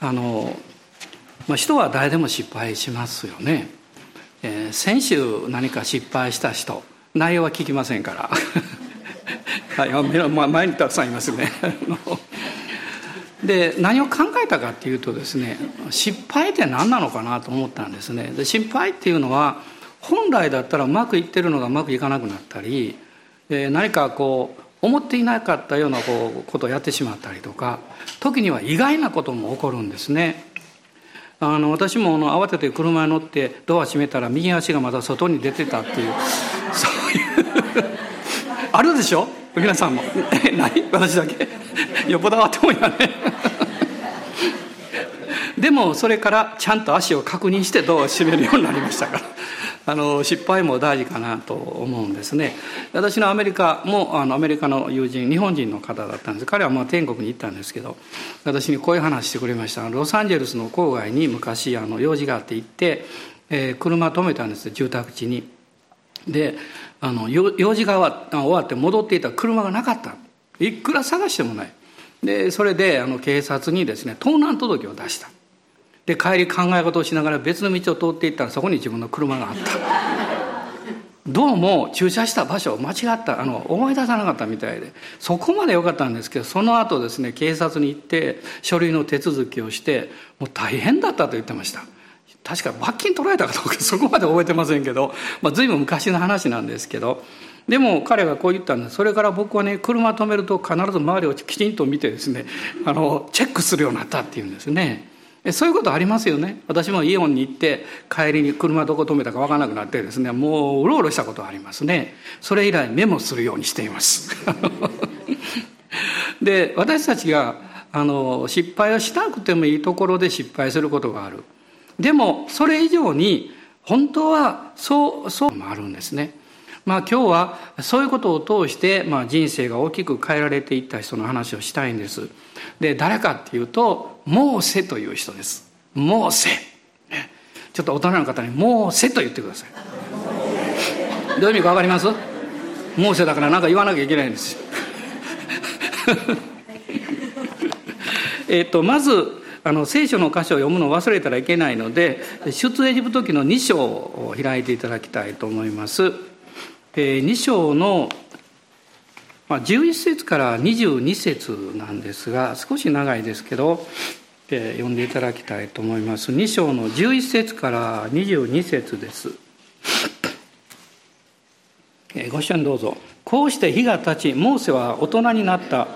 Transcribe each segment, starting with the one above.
あの、まあ、人は誰でも失敗しますよね、えー、先週何か失敗した人内容は聞きませんから。はい、前にたくさんいますね。で何を考えたかっていうとですね失敗って何なのかなと思ったんですね。で失敗っていうのは本来だったらうまくいってるのがうまくいかなくなったり、えー、何かこう思っていなかったようなこうことをやってしまったりとか時には意外なことも起こるんですね。あの私もあの慌てて車に乗ってドア閉めたら右足がまだ外に出てたっていう そういう あるでしょ？皆さんも。え何私だけ？よっぽどあってもいいやね。でもそれからちゃんと足を確認してドアを閉めるようになりましたから。あの失敗も大事かなと思うんですね。私のアメリカもあのアメリカの友人日本人の方だったんです。彼はまあ天国に行ったんですけど私にこういう話してくれました。ロサンゼルスの郊外に昔あの用事があって行って、えー、車止めたんです住宅地に。であの用事が終わって戻っていた車がなかった。いくら探してもない。でそれであの警察にですね盗難届を出した。で帰り考え事をしながら別の道を通っていったらそこに自分の車があった。どうも駐車した場所間違った。あの思い出さなかったみたいで。そこまで良かったんですけどその後ですね警察に行って書類の手続きをしてもう大変だったと言ってました。確か罰金取られたかどうか そこまで覚えてませんけど、まあ、随分昔の話なんですけど。でも彼がこう言ったんです。それから僕はね車止めると必ず周りをきちんと見てですねあのチェックするようになったっていうんですね。そういうことありますよね。私もイオンに行って帰りに車どこ止めたか分からなくなってですねもううろうろしたことありますね。それ以来メモするようにしています。で私たちがあの失敗をしなくてもいいところで失敗することがある。でもそれ以上に本当はそうそうもあるんですね。まあ今日はそういうことを通して、まあ、人生が大きく変えられていった人の話をしたいんです。で誰かっていうとモーセという人です。モーセ。ちょっと大人の方にモーセと言ってください。どういう意味か分かります？モーセだから何か言わなきゃいけないんですよ。えっとまずあの聖書の箇所を読むのを忘れたらいけないので出エジプト記の2章を開いていただきたいと思います。え2章の11節から22節なんですが少し長いですけど読んでいただきたいと思います。2章の11節から22節です。ご一緒にどうぞ。こうして日が経ちモーセは大人になった。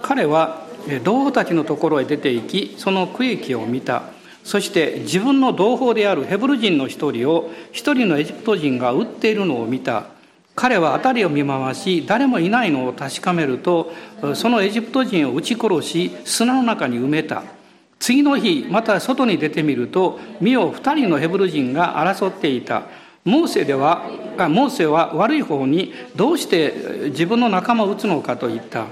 彼は同胞たちのところへ出て行きその区域を見た。そして自分の同胞であるヘブル人の一人を一人のエジプト人が撃っているのを見た。彼は辺りを見回し誰もいないのを確かめるとそのエジプト人を撃ち殺し砂の中に埋めた。次の日また外に出てみると見よ二人のヘブル人が争っていた。モーセではモーセは悪い方にどうして自分の仲間を撃つのかと言った。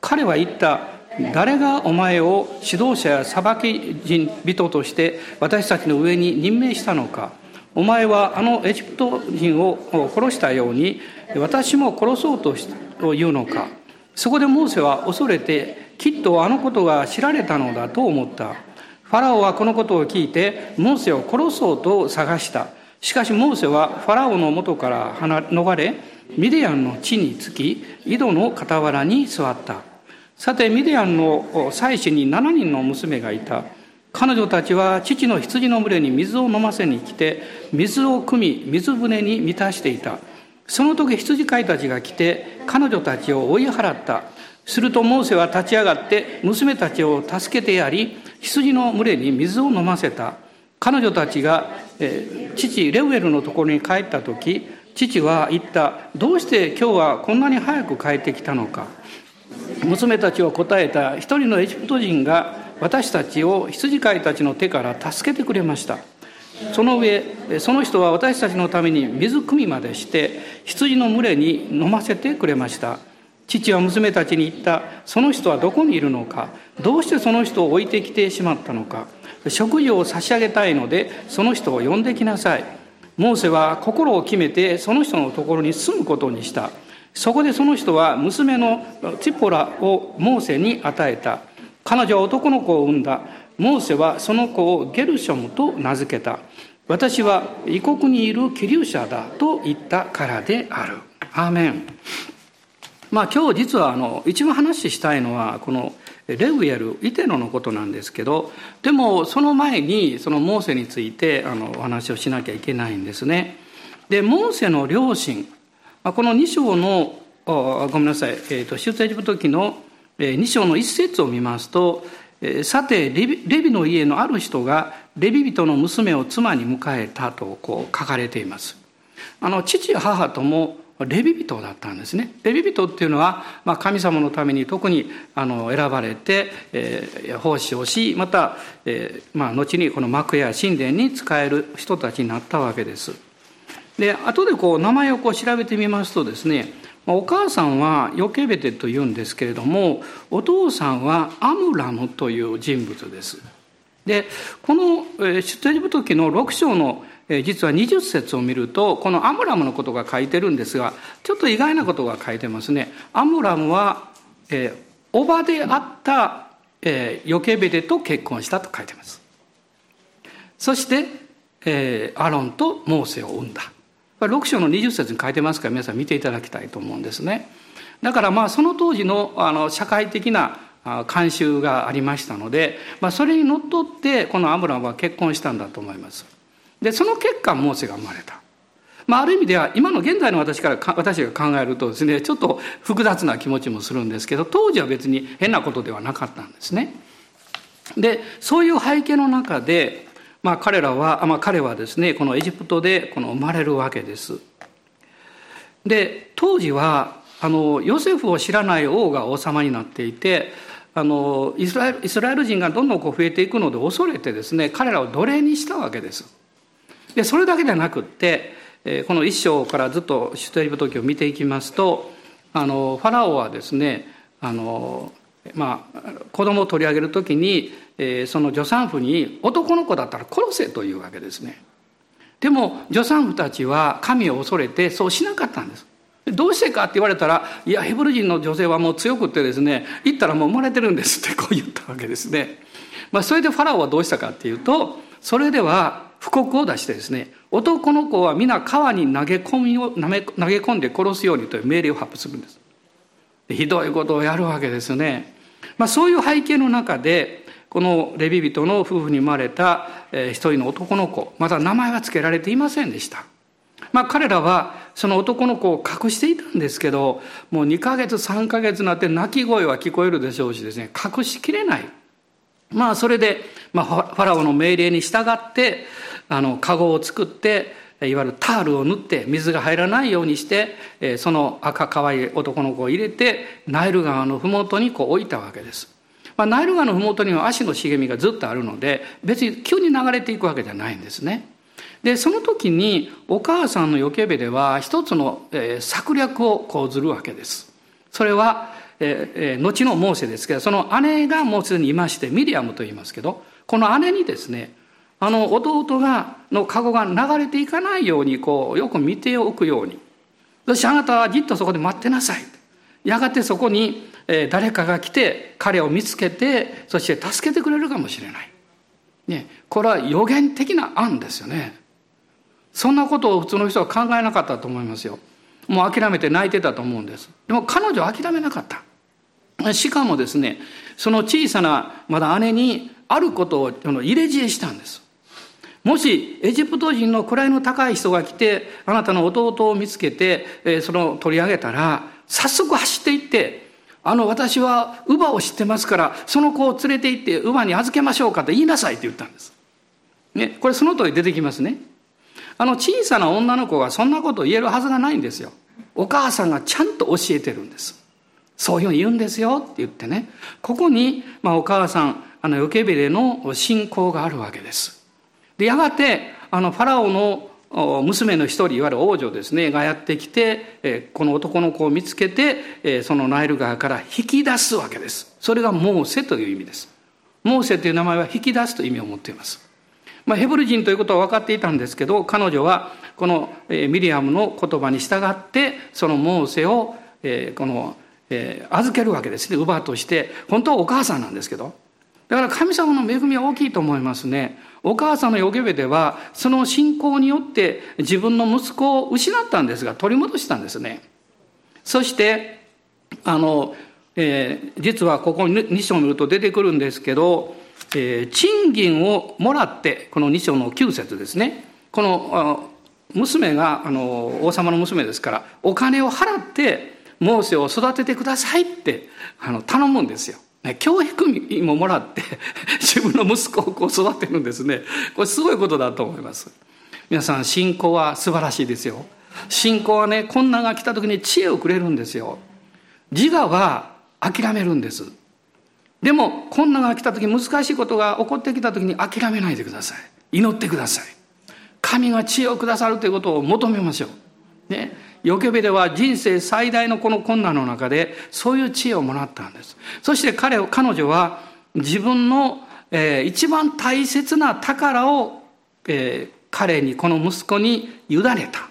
彼は言った。誰がお前を指導者や裁き人人として私たちの上に任命したのか。お前はあのエジプト人を殺したように私も殺そうというのか。そこでモーセは恐れてきっとあのことが知られたのだと思った。ファラオはこのことを聞いてモーセを殺そうと探した。しかしモーセはファラオの元から逃れミディアンの地につき井戸の傍らに座った。さてミディアンの妻子に7人の娘がいた。彼女たちは父の羊の群れに水を飲ませに来て水を汲み水舟に満たしていた。その時羊飼いたちが来て彼女たちを追い払った。するとモーセは立ち上がって娘たちを助けてやり羊の群れに水を飲ませた。彼女たちが、え父レウエルのところに帰った時父は言った。どうして今日はこんなに早く帰ってきたのか。娘たちは答えた一人のエジプト人が私たちを羊飼いたちの手から助けてくれました。その上その人は私たちのために水汲みまでして羊の群れに飲ませてくれました。父は娘たちに言ったその人はどこにいるのかどうしてその人を置いてきてしまったのか食事を差し上げたいのでその人を呼んできなさい。モーセは心を決めてその人のところに住むことにした。そこでその人は娘のチポラをモーセに与えた。彼女は男の子を産んだ。モーセはその子をゲルショムと名付けた。私は異国にいる気流者だと言ったからである。アーメン。まあ今日実はあの一番話したいのはこのレウエルイテノのことなんですけどでもその前にそのモーセについてあのお話をしなきゃいけないんですね。でモーセの両親この2章のごめんなさい、えーと、出エジプト記の2章の一節を見ますとさてレビレビの家のある人がレビ人の娘を妻に迎えたとこう書かれています。あの父母ともレビ人だったんですね。レビ人っていうのは、まあ、神様のために特にあの選ばれて、えー、奉仕をしまた、えーまあ、後にこの幕や神殿に仕える人たちになったわけです。で後でこう名前をこう調べてみますとですねお母さんはヨケベテというんですけれどもお父さんはアムラムという人物です。でこの出エジプト記の6章の実は20節を見るとこのアムラムのことが書いてるんですがちょっと意外なことが書いてますね。アムラムは、えー、おばであった、えー、ヨケベテと結婚したと書いてます。そして、えー、アロンとモーセを産んだ。6章の20節に書いてますから皆さん見ていただきたいと思うんですね。だからまあその当時のあの社会的な慣習がありましたので、まあ、それにのっとってこのアブラムは結婚したんだと思います。でその結果モーセが生まれた、まあ、ある意味では今の現在の私から私が考えるとですねちょっと複雑な気持ちもするんですけど当時は別に変なことではなかったんですね。でそういう背景の中で、まあ、彼らは、まあ、彼はですねこのエジプトでこの生まれるわけです。で当時はあのヨセフを知らない王が王様になっていてあのイスラエルイスラエル人がどんどんこう増えていくので恐れてですね彼らを奴隷にしたわけです。でそれだけではなくってこの一章からずっと出エジプト記を見ていきますとあのファラオはですねあのまあ子供を取り上げる時に、えその助産婦に男の子だったら殺せというわけですね。でも助産婦たちは神を恐れてそうしなかったんです。どうしてかって言われたらいやヘブル人の女性はもう強くってですね行ったらもう生まれてるんですってこう言ったわけですね、まあ、それでファラオはどうしたかっていうとそれでは布告を出してですね男の子は皆川に投げ込みを投げ込んで殺すようにという命令を発布するんです。ひどいことをやるわけですね、まあ、そういう背景の中でこのレビ人の夫婦に生まれた一人の男の子まだ名前は付けられていませんでしたまあ彼らはその男の子を隠していたんですけどもう2ヶ月3ヶ月になって泣き声は聞こえるでしょうしですね隠しきれないまあそれで、まあ、ファラオの命令に従ってあの籠を作っていわゆるタールを塗って水が入らないようにしてその赤かわいい男の子を入れてナイル川の麓にこう置いたわけです。まあ、ナイル川の麓には足の茂みがずっとあるので別に急に流れていくわけじゃないんですね。でその時にお母さんのヨケベでは一つの、えー、策略を講ずるわけです。それは、えー、後のモーセですけどその姉がもうすでにいましてミリアムと言いますけどこの姉にですねあの弟がの籠が流れていかないようにこうよく見ておくようにそしてあなたはじっとそこで待ってなさいやがてそこに誰かが来て彼を見つけてそして助けてくれるかもしれない、ね、これは予言的な案ですよね。そんなことを普通の人は考えなかったと思いますよ。もう諦めて泣いてたと思うんです。でも彼女は諦めなかった。しかもですねその小さなまだ姉にあることを入れ知恵したんです。もしエジプト人の位の高い人が来てあなたの弟を見つけて、その取り上げたら早速走っていってあの私は乳母を知ってますからその子を連れて行って乳母に預けましょうかと言いなさいって言ったんです。ね、これその通り出てきますね。あの小さな女の子がそんなことを言えるはずがないんですよ。お母さんがちゃんと教えてるんです。そういうふうに言うんですよって言ってね。ここに、まあ、お母さん、あのヨケベレの信仰があるわけです。でやがてあのファラオの娘の一人いわゆる王女ですねがやってきてこの男の子を見つけてそのナイル川から引き出すわけです。それがモーセという意味です。モーセという名前は引き出すという意味を持っています。まあ、ヘブル人ということは分かっていたんですけど彼女はこのミリアムの言葉に従ってそのモーセをこの預けるわけですね。乳母として。本当はお母さんなんですけど。だから神様の恵みは大きいと思いますね。お母さんのヨゲベでは、その信仰によって自分の息子を失ったんですが、取り戻したんですね。そして、あの、えー、実はここに2章を見ると出てくるんですけど、えー、賃金をもらって、この2章の9節ですね。この娘があの王様の娘ですから、お金を払ってモーセを育ててくださいってあの頼むんですよ。ね教育費ももらって 自分の息子をこう育てるんですね。これすごいことだと思います。皆さん、信仰は素晴らしいですよ。信仰はね、困難が来た時に知恵をくれるんですよ。自我は諦めるんです。でも、困難が来た時、難しいことが起こってきた時に諦めないでください。祈ってください。神が知恵をくださるということを求めましょう。ね。ヨケベでは人生最大のこの困難の中でそういう知恵をもらったんです。そして彼、彼女は自分の、えー、一番大切な宝を、えー、彼に、この息子に委ねた。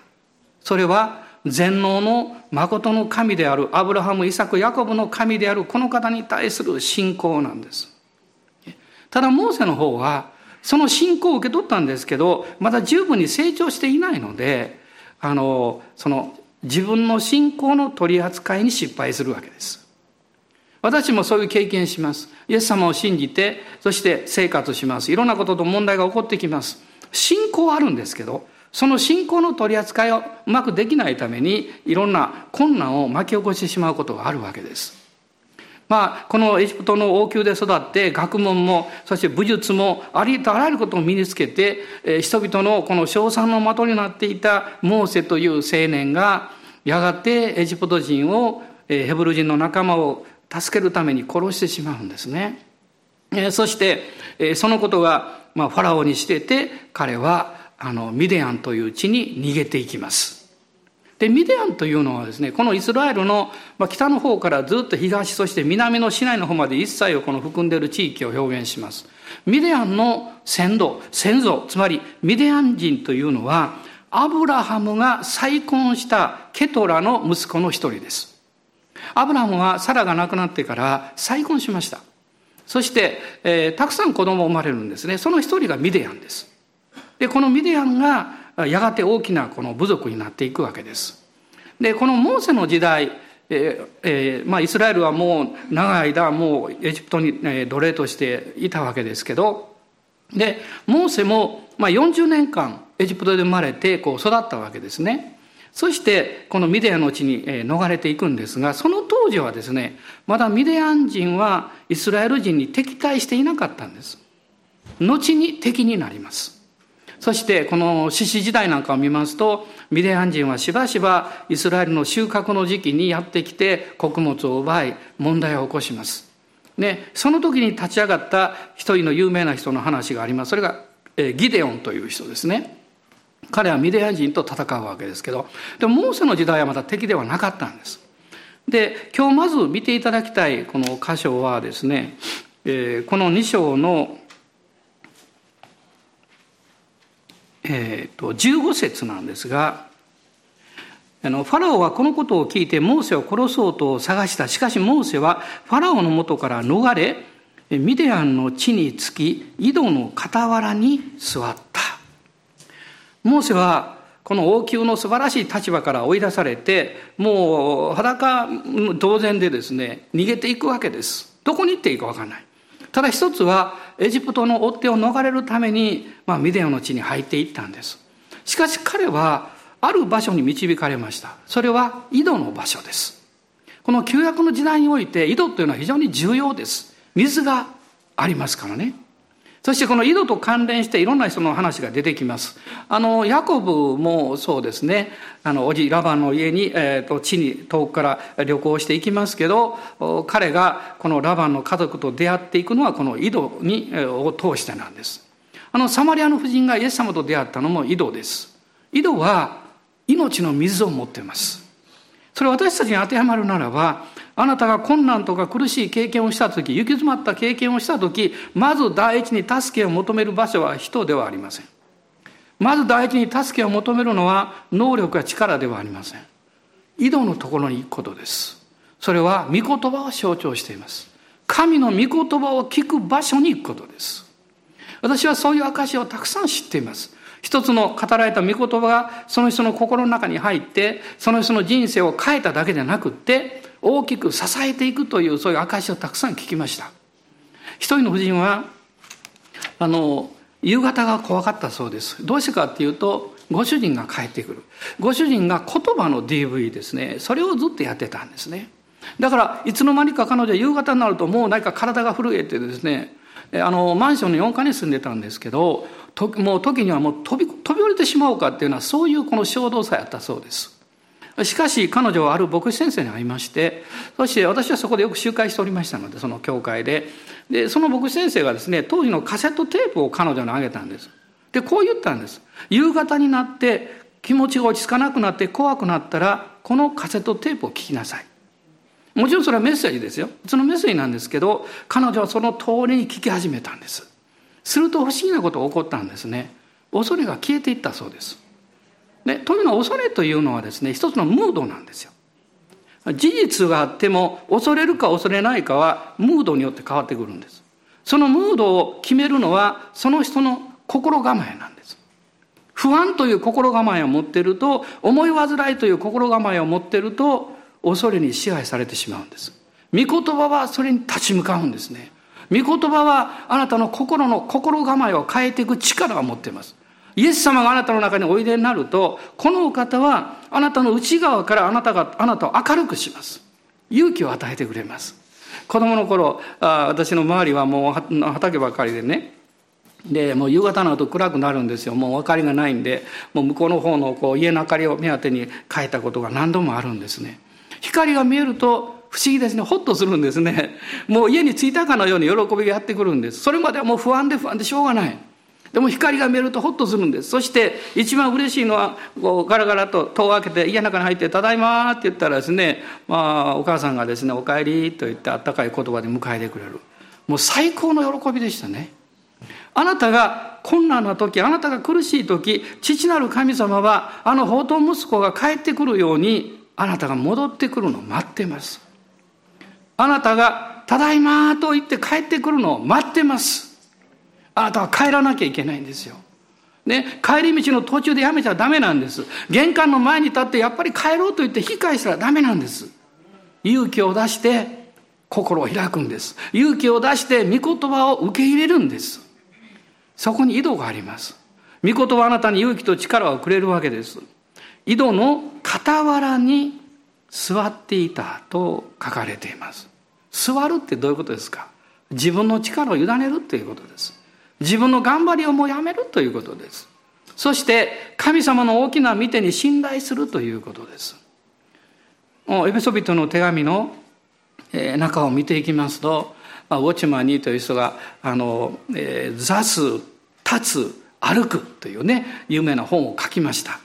それは全能の誠の神であるアブラハム、イサク、ヤコブの神であるこの方に対する信仰なんです。ただ、モーセの方は、その信仰を受け取ったんですけど、まだ十分に成長していないので、あの、その自分の信仰の取り扱いに失敗するわけです。私もそういう経験します。イエス様を信じて、そして生活します。いろんなことと問題が起こってきます。信仰はあるんですけど、その信仰の取り扱いをうまくできないために、いろんな困難を巻き起こしてしまうことがあるわけです。まあ、このエジプトの王宮で育って学問もそして武術もありとあらゆることを身につけて、人々のこの称賛の的になっていたモーセという青年がやがてエジプト人をヘブル人の仲間を助けるために殺してしまうんですね。そしてそのことが、ファラオにしてて彼はあのミディアンという地に逃げていきます。で、ミディアンというのはですね、このイスラエルの北の方からずっと東、そして南のシナイの方まで一切をこの含んでいる地域を表現します。ミディアンの先祖、先祖、つまりミディアン人というのは、アブラハムが再婚したケトラの息子の一人です。アブラハムはサラが亡くなってから再婚しました。そして、えー、たくさん子供生まれるんですね。その一人がミディアンです。で、このミディアンがやがて大きなこの部族になっていくわけです。で、このモーセの時代、えーえーまあ、イスラエルはもう長い間もうエジプトに、え奴隷としていたわけですけど、で、モーセも、まあ、40年間エジプトで生まれてこう育ったわけですね。そしてこのミディアンの地に逃れていくんですが、その当時はですね、まだミディアン人はイスラエル人に敵対していなかったんです。後に敵になります。そしてこの士師時代なんかを見ますとミディアン人はしばしばイスラエルの収穫の時期にやってきて穀物を奪い問題を起こします。ね、その時に立ち上がった一人の有名な人の話があります。それがギデオンという人ですね。彼はミディア人と戦うわけですけど、でもモーセの時代はまだ敵ではなかったんです。で、今日まず見ていただきたいこの箇所はですね、えー、この2章のえーと、15節なんですがあのファラオはこのことを聞いてモーセを殺そうと探したしかしモーセはファラオのもとから逃れミディアンの地につき井戸の傍らに座ったモーセはこの王宮の素晴らしい立場から追い出されてもう裸同然でですね逃げていくわけですどこに行っていいか分かんないただ一つはエジプトの追っ手を逃れるために、まあ、ミデオの地に入っていったんです。しかし彼はある場所に導かれました。それは井戸の場所です。この旧約の時代において井戸というのは非常に重要です。水がありますからね。そしてこの井戸と関連していろんな人の話が出てきます。あの、ヤコブもそうですね。あの、おじラバンの家に、えっ、ー、と、地に遠くから旅行していきますけど、彼がこのラバンの家族と出会っていくのはこの井戸に、を通してなんです。あの、サマリアの夫人がイエス様と出会ったのも井戸です。井戸は命の水を持っています。それ私たちに当てはまるならば、あなたが困難とか苦しい経験をしたとき、行き詰まった経験をしたとき、まず第一に助けを求める場所は人ではありません。まず第一に助けを求めるのは能力や力ではありません。井戸のところに行くことです。それは御言葉を象徴しています。神の御言葉を聞く場所に行くことです。私はそういう証をたくさん知っています。一つの語られた御言葉がその人の心の中に入って、その人の人生を変えただけでなくって、大きく支えていくというそういう証をたくさん聞きました。一人の夫人は、あの、夕方が怖かったそうです。どうしてかっていうと、ご主人が帰ってくる。ご主人が言葉の DV ですね。それをずっとやってたんですね。だから、いつの間にか彼女は夕方になるともう何か体が震えてですね、あの、マンションの4階に住んでたんですけど、ともう時にはもう飛び、飛び降りてしまおうかっていうのはそういうこの衝動さやったそうです。しかし彼女はある牧師先生に会いまして、そして私はそこでよく集会しておりましたので、その教会で。で、その牧師先生がですね、当時のカセットテープを彼女にあげたんです。で、こう言ったんです。夕方になって気持ちが落ち着かなくなって怖くなったら、このカセットテープを聞きなさい。もちろんそれはメッセージですよ。そのメッセージなんですけど、彼女はその通りに聞き始めたんです。すると不思議なことが起こったんですね。恐れが消えていったそうです。で、というのは恐れというのはですね、一つのムードなんですよ。事実があっても恐れるか恐れないかはムードによって変わってくるんです。そのムードを決めるのはその人の心構えなんです。不安という心構えを持っていると、思い煩いという心構えを持っていると、恐れに支配されてしまうんです。御言葉はそれに立ち向かうんですね。御言葉はあなたの心の心構えを変えていく力を持っています。イエス様があなたの中においでになると、このお方はあなたの内側からあなたが、あなたを明るくします。勇気を与えてくれます。子供の頃、あ私の周りはもう畑ばかりでね、で、もう夕方になると暗くなるんですよ。もう明かりがないんで、もう向こうの方のこう家の明かりを目当てに変えたことが何度もあるんですね。光が見えると不思議ですね。ほっとするんですね。もう家に着いたかのように喜びがやってくるんです。それまではもう不安で不安でしょうがない。でも光が見えるとほっとするんです。そして一番嬉しいのは、こうガラガラと戸を開けて家の中に入って、ただいまって言ったらですね、まあお母さんがですね、お帰りと言ってあったかい言葉で迎えてくれる。もう最高の喜びでしたね。あなたが困難な時、あなたが苦しい時、父なる神様はあの宝刀息子が帰ってくるように、あなたが戻ってくるのを待ってます。あなたが、ただいまと言って帰ってくるのを待ってます。あなたは帰らなきゃいけないんですよ。ね、帰り道の途中でやめちゃダメなんです。玄関の前に立ってやっぱり帰ろうと言って引き返したらダメなんです。勇気を出して心を開くんです。勇気を出して御言葉を受け入れるんです。そこに井戸があります。御言葉あなたに勇気と力をくれるわけです。井戸の傍らに座っていたと書かれています。座るってどういうことですか？自分の力を委ねるということです。自分の頑張りをもうやめるということです。そして神様の大きな見てに信頼するということです。エペソビトの手紙の中を見ていきますと、ウォッチマンにという人が、あの、えー、座す、立つ、歩くというね、有名な本を書きました。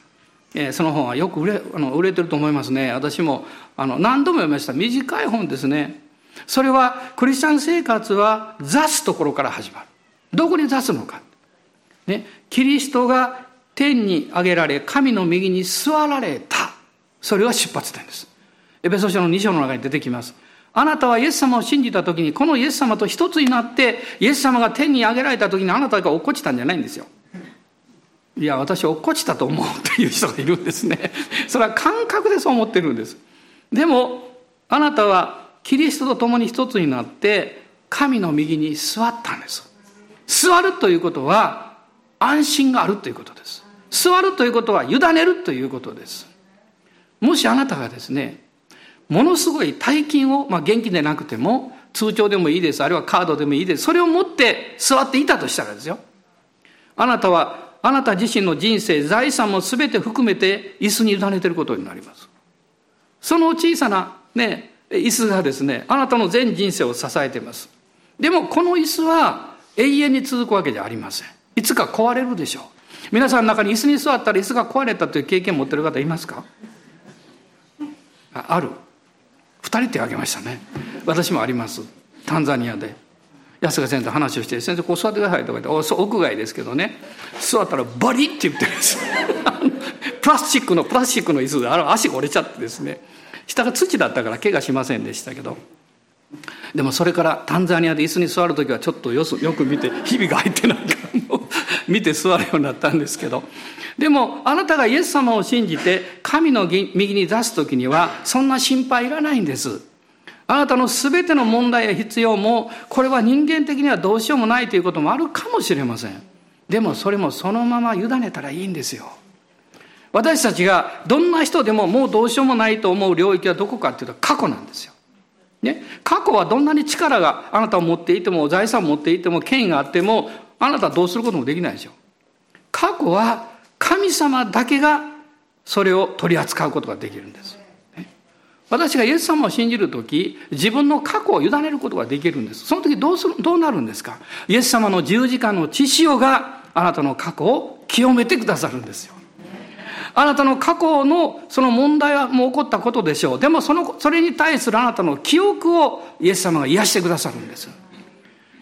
その本はよく売れあの売れてると思いますね。私もあの何度も読みました。短い本ですね。それはクリスチャン生活は座すところから始まる。どこに座すのか。ね、キリストが天に上げられ、神の右に座られた。それは出発点です。エペソ書の2章の中に出てきます。あなたはイエス様を信じた時に、このイエス様と一つになって、イエス様が天に上げられた時にあなたが落っこちたんじゃないんですよ。いや、私落っこちたと思うという人がいるんですね。それは感覚でそう思ってるんです。でも、あなたはキリストと共に一つになって、神の右に座ったんです。座るということは、安心があるということです。座るということは、委ねるということです。もしあなたがですね、ものすごい大金を、まあ現金でなくても、通帳でもいいです、あるいはカードでもいいです。それを持って座っていたとしたらですよ。あなたはあなた自身の人生、財産も全て含めて椅子に委ねていることになります。その小さなね、椅子がですね、あなたの全人生を支えています。でもこの椅子は永遠に続くわけじゃありません。いつか壊れるでしょう。皆さんの中に椅子に座ったら椅子が壊れたという経験を持ってる方いますか？ある。二人手挙げましたね。私もあります。タンザニアで。安川先生と話をして「先生こう座ってください」とか言って屋外ですけどね座ったらバリッて言ってるんです。プラスチックのプラスチックの椅子であの足が折れちゃってですね。下が土だったから怪我しませんでしたけど。でもそれからタンザニアで椅子に座る時はちょっとよよく見て日々が入ってないかも 見て座るようになったんですけど。でもあなたがイエス様を信じて神の右に出す時にはそんな心配いらないんです。あなたの全ての問題や必要もこれは人間的にはどうしようもないということもあるかもしれませんでもそれもそのまま委ねたらいいんですよ私たちがどんな人でももうどうしようもないと思う領域はどこかっていうと過去なんですよ。ね、過去はどんなに力があなたを持っていても財産を持っていても権威があってもあなたはどうすることもできないでしょ。過去は神様だけがそれを取り扱うことができるんです。私がイエス様を信じるとき、自分の過去を委ねることができるんです。その時どうする、どうなるんですか？イエス様の十字架の血潮があなたの過去を清めてくださるんですよ。あなたの過去のその問題はもう起こったことでしょう。でもその、それに対するあなたの記憶をイエス様が癒してくださるんです。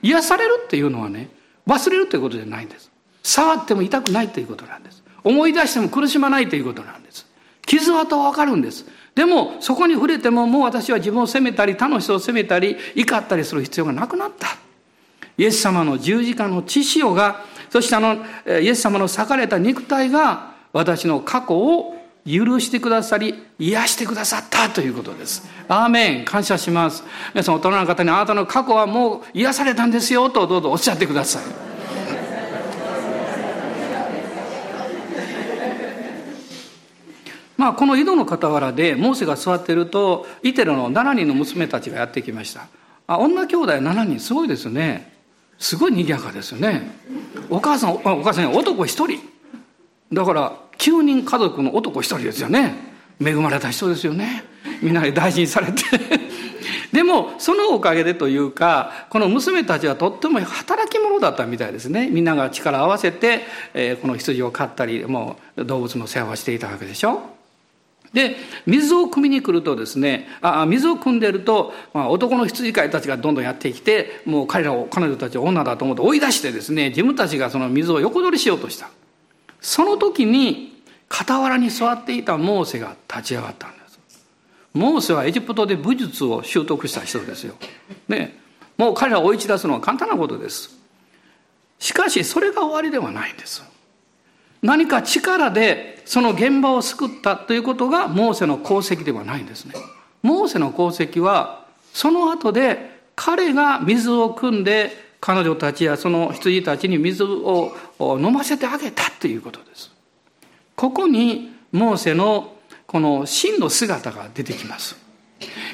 癒されるっていうのはね、忘れるということじゃないんです。触っても痛くないということなんです。思い出しても苦しまないということなんです。傷跡はわかるんです。でも、そこに触れてももう私は自分を責めたり、他の人を責めたり、怒ったりする必要がなくなった。イエス様の十字架の血潮が、そしてあの、イエス様の裂かれた肉体が、私の過去を許してくださり、癒してくださったということです。アーメン。感謝します。皆さん大人の方にあなたの過去はもう癒されたんですよとどうぞおっしゃってください。まあ、この井戸の傍らでモーセが座っているとイテロの7人の娘たちがやってきました。あ女兄弟7人。すごいですね。すごい賑やかですよね。お母さんお母さん男1人。だから9人家族の男一人ですよね。恵まれた人ですよね。みんなで大事にされて。でもそのおかげでというかこの娘たちはとっても働き者だったみたいですね。みんなが力を合わせて、えー、この羊を飼ったりもう動物の世話をしていたわけでしょ。で水を汲みに来るとですねあ水を汲んでると、まあ、男の羊飼いたちがどんどんやってきてもう彼らを彼女たちを女だと思って追い出してですね自分たちがその水を横取りしようとした。その時に傍らに座っていたモーセが立ち上がったんです。モーセはエジプトで武術を習得した人ですよ、ね、もう彼らを追い打ち出すのは簡単なことです。しかしそれが終わりではないんです。何か力でその現場を救ったということがモーセの功績ではないんですねモーセの功績はその後で彼が水を汲んで彼女たちやその羊たちに水を飲ませてあげたということです。ここにモーセのこの真の姿が出てきます。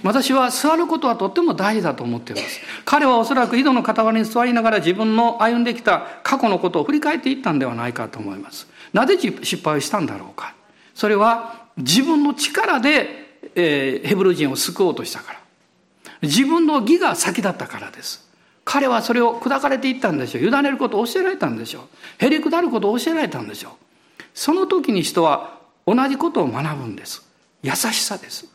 私は座ることはとっても大事だと思っています。彼はおそらく井戸の傍らに座りながら自分の歩んできた過去のことを振り返っていったんではないかと思います。なぜ失敗をしたんだろうか。それは自分の力で、えー、ヘブル人を救おうとしたから。自分の義が先だったからです。彼はそれを砕かれていったんでしょう。委ねることを教えられたんでしょう。へりくだることを教えられたんでしょう。その時に人は同じことを学ぶんです。優しさです。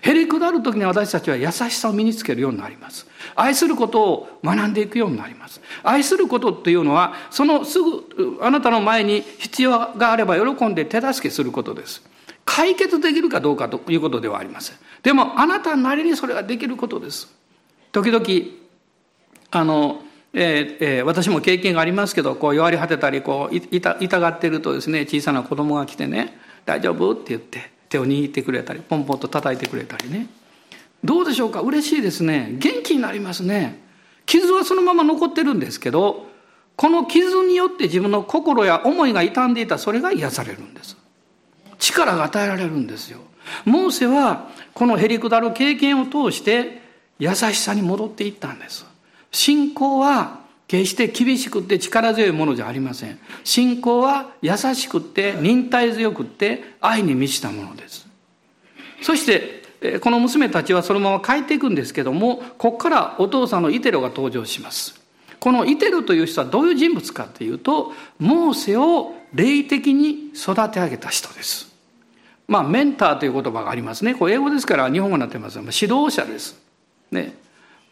へりくだる時に私たちは優しさを身につけるようになります。愛することを学んでいくようになります。愛することっていうのは、そのすぐあなたの前に必要があれば喜んで手助けすることです。解決できるかどうかということではありません。でもあなたなりにそれができることです。時々あの、えーえー、私も経験がありますけどこう弱り果てたりこう痛痛がってるとですね小さな子供が来てね「大丈夫?」って言って手を握ってくれたりポンポンと叩いてくれたりね。どうでしょうか？嬉しいですね。元気になりますね。傷はそのまま残ってるんですけどこの傷によって自分の心や思いが傷んでいた。それが癒されるんです。力が与えられるんですよ。モーセはこのへりくだる経験を通して優しさに戻っていったんです。信仰は決して厳しくって力強いものじゃありません。信仰は優しくって忍耐強くって愛に満ちたものです。そして、この娘たちはそのまま帰っていくんですけども、ここからお父さんのイテロが登場します。このイテロという人はどういう人物かというと、モーセを霊的に育て上げた人です。まあ、メンターという言葉がありますね。これ英語ですから日本語になってます。指導者です。ね。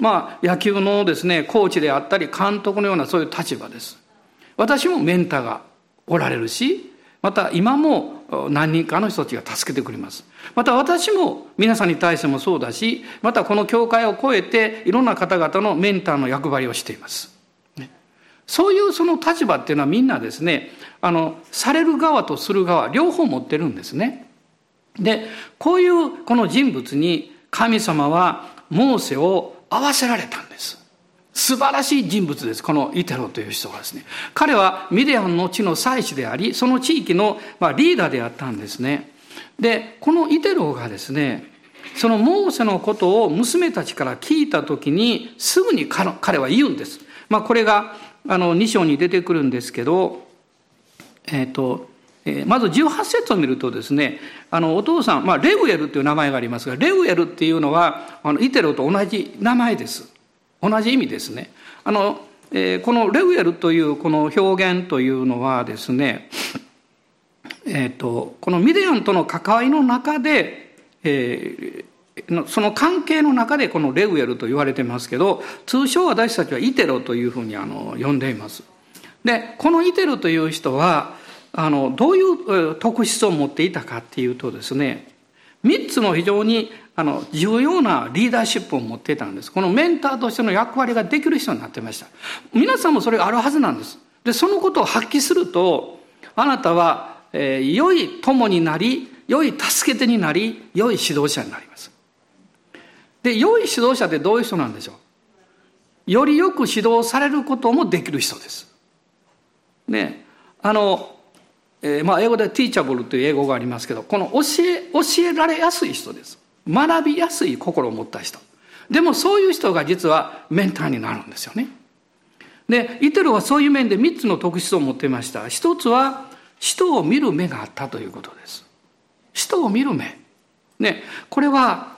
まあ、野球のですね、コーチであったり、監督のようなそういう立場です。私もメンターがおられるし、また今も何人かの人たちが助けてくれます。また私も皆さんに対してもそうだし、またこの教会を超えていろんな方々のメンターの役割をしています。そういうその立場っていうのはみんなですね、あの、される側とする側、両方持ってるんですね。で、こういうこの人物に神様はモーセを合わせられたんです。素晴らしい人物です。このイテロという人がですね。彼はミディアンの地の祭司であり、その地域のリーダーであったんですね。で、このイテロがですね、そのモーセのことを娘たちから聞いたときに、すぐに彼は言うんです。まあこれがあの2章に出てくるんですけど、えっ、ー、と、え、まず18節を見るとですね、あのお父さん、まあ、レウエルという名前がありますが、レウエルっていうのはあのイテロと同じ名前です。同じ意味ですね。あの、えー、このレウエルというこの表現というのはですね、え、ー、と、このミディアンとの関わりの中で、えー、その関係の中でこのレウエルと言われてますけど、通称私たちはイテロというふうにあの呼んでいます。で、このイテロという人は、あの、どういう特質を持っていたかっていうとですね、三つの非常にあの重要なリーダーシップを持っていたんです。このメンターとしての役割ができる人になってました。皆さんもそれがあるはずなんです。で、そのことを発揮すると、あなたは、えー、良い友になり、良い助け手になり、良い指導者になります。で、良い指導者ってどういう人なんでしょう？よりよく指導されることもできる人です。ね、あの、えー、まあ英語で teachable という英語がありますけど、この教え、教えられやすい人です。学びやすい心を持った人。でもそういう人が実はメンターになるんですよね。で、イテルはそういう面で3つの特質を持っていました。一つは、人を見る目があったということです。人を見る目。ね、これは、